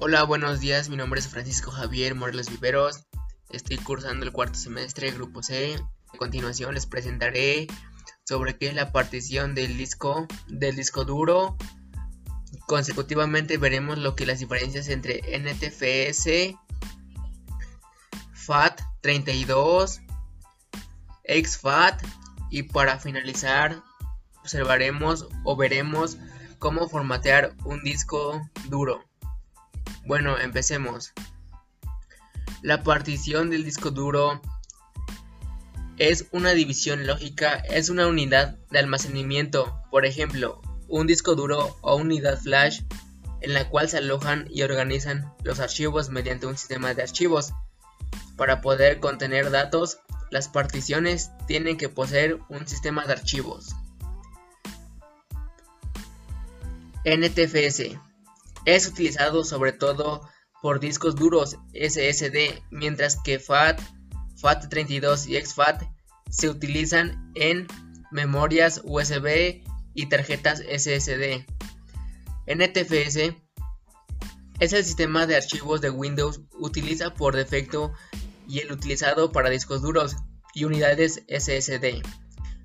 Hola, buenos días. Mi nombre es Francisco Javier Morelos Viveros. Estoy cursando el cuarto semestre, Grupo C. A continuación les presentaré sobre qué es la partición del disco, del disco duro. Consecutivamente veremos lo que las diferencias entre NTFS, FAT32, exFAT y para finalizar observaremos o veremos cómo formatear un disco duro. Bueno, empecemos. La partición del disco duro es una división lógica, es una unidad de almacenamiento, por ejemplo, un disco duro o unidad flash en la cual se alojan y organizan los archivos mediante un sistema de archivos. Para poder contener datos, las particiones tienen que poseer un sistema de archivos. NTFS es utilizado sobre todo por discos duros SSD, mientras que FAT, FAT32 y exFAT se utilizan en memorias USB y tarjetas SSD. NTFS es el sistema de archivos de Windows utiliza por defecto y el utilizado para discos duros y unidades SSD.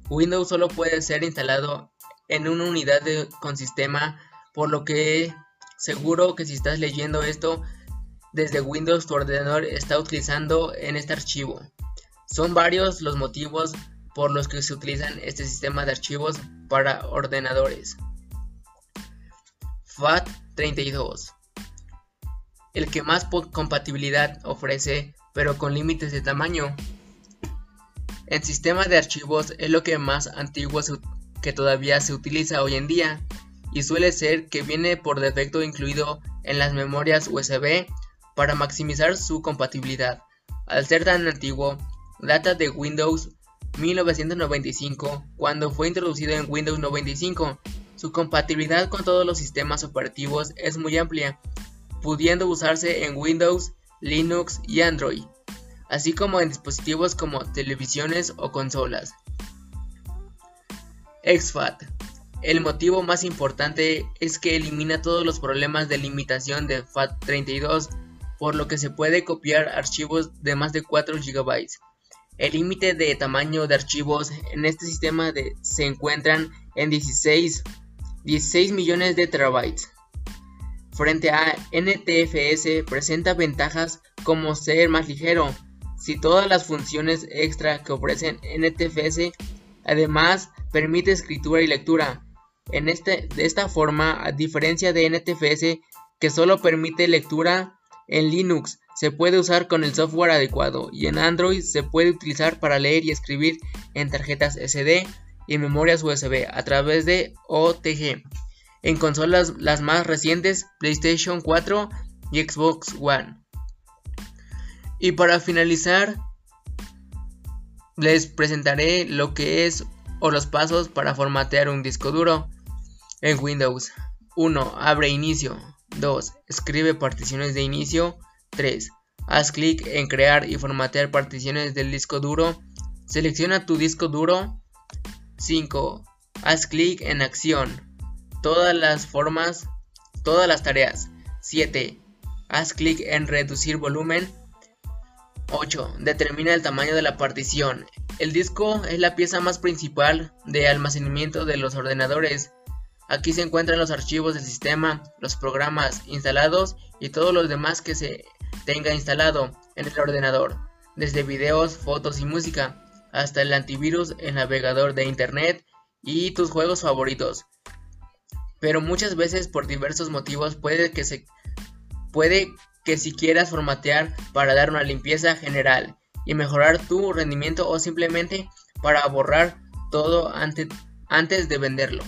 Windows solo puede ser instalado en una unidad de, con sistema, por lo que seguro que si estás leyendo esto desde Windows tu ordenador está utilizando en este archivo. Son varios los motivos por los que se utilizan este sistema de archivos para ordenadores. FAT32 el que más compatibilidad ofrece pero con límites de tamaño. El sistema de archivos es lo que más antiguo que todavía se utiliza hoy en día y suele ser que viene por defecto incluido en las memorias USB para maximizar su compatibilidad. Al ser tan antiguo, data de Windows 1995 cuando fue introducido en Windows 95. Su compatibilidad con todos los sistemas operativos es muy amplia, pudiendo usarse en Windows, Linux y Android, así como en dispositivos como televisiones o consolas. exFAT el motivo más importante es que elimina todos los problemas de limitación de FAT32, por lo que se puede copiar archivos de más de 4 GB. El límite de tamaño de archivos en este sistema se encuentran en 16, 16 millones de terabytes. Frente a NTFS presenta ventajas como ser más ligero, si todas las funciones extra que ofrecen NTFS además permite escritura y lectura, en este, de esta forma, a diferencia de NTFS que solo permite lectura en Linux, se puede usar con el software adecuado y en Android se puede utilizar para leer y escribir en tarjetas SD y memorias USB a través de OTG. En consolas las más recientes, PlayStation 4 y Xbox One. Y para finalizar, les presentaré lo que es o los pasos para formatear un disco duro en Windows. 1. Abre inicio. 2. Escribe particiones de inicio. 3. Haz clic en crear y formatear particiones del disco duro. Selecciona tu disco duro. 5. Haz clic en acción. Todas las formas, todas las tareas. 7. Haz clic en reducir volumen. 8. Determina el tamaño de la partición. El disco es la pieza más principal de almacenamiento de los ordenadores. Aquí se encuentran los archivos del sistema, los programas instalados y todo lo demás que se tenga instalado en el ordenador, desde videos, fotos y música, hasta el antivirus, el navegador de internet y tus juegos favoritos. Pero muchas veces por diversos motivos puede que se puede que si quieras formatear para dar una limpieza general y mejorar tu rendimiento o simplemente para borrar todo antes, antes de venderlo.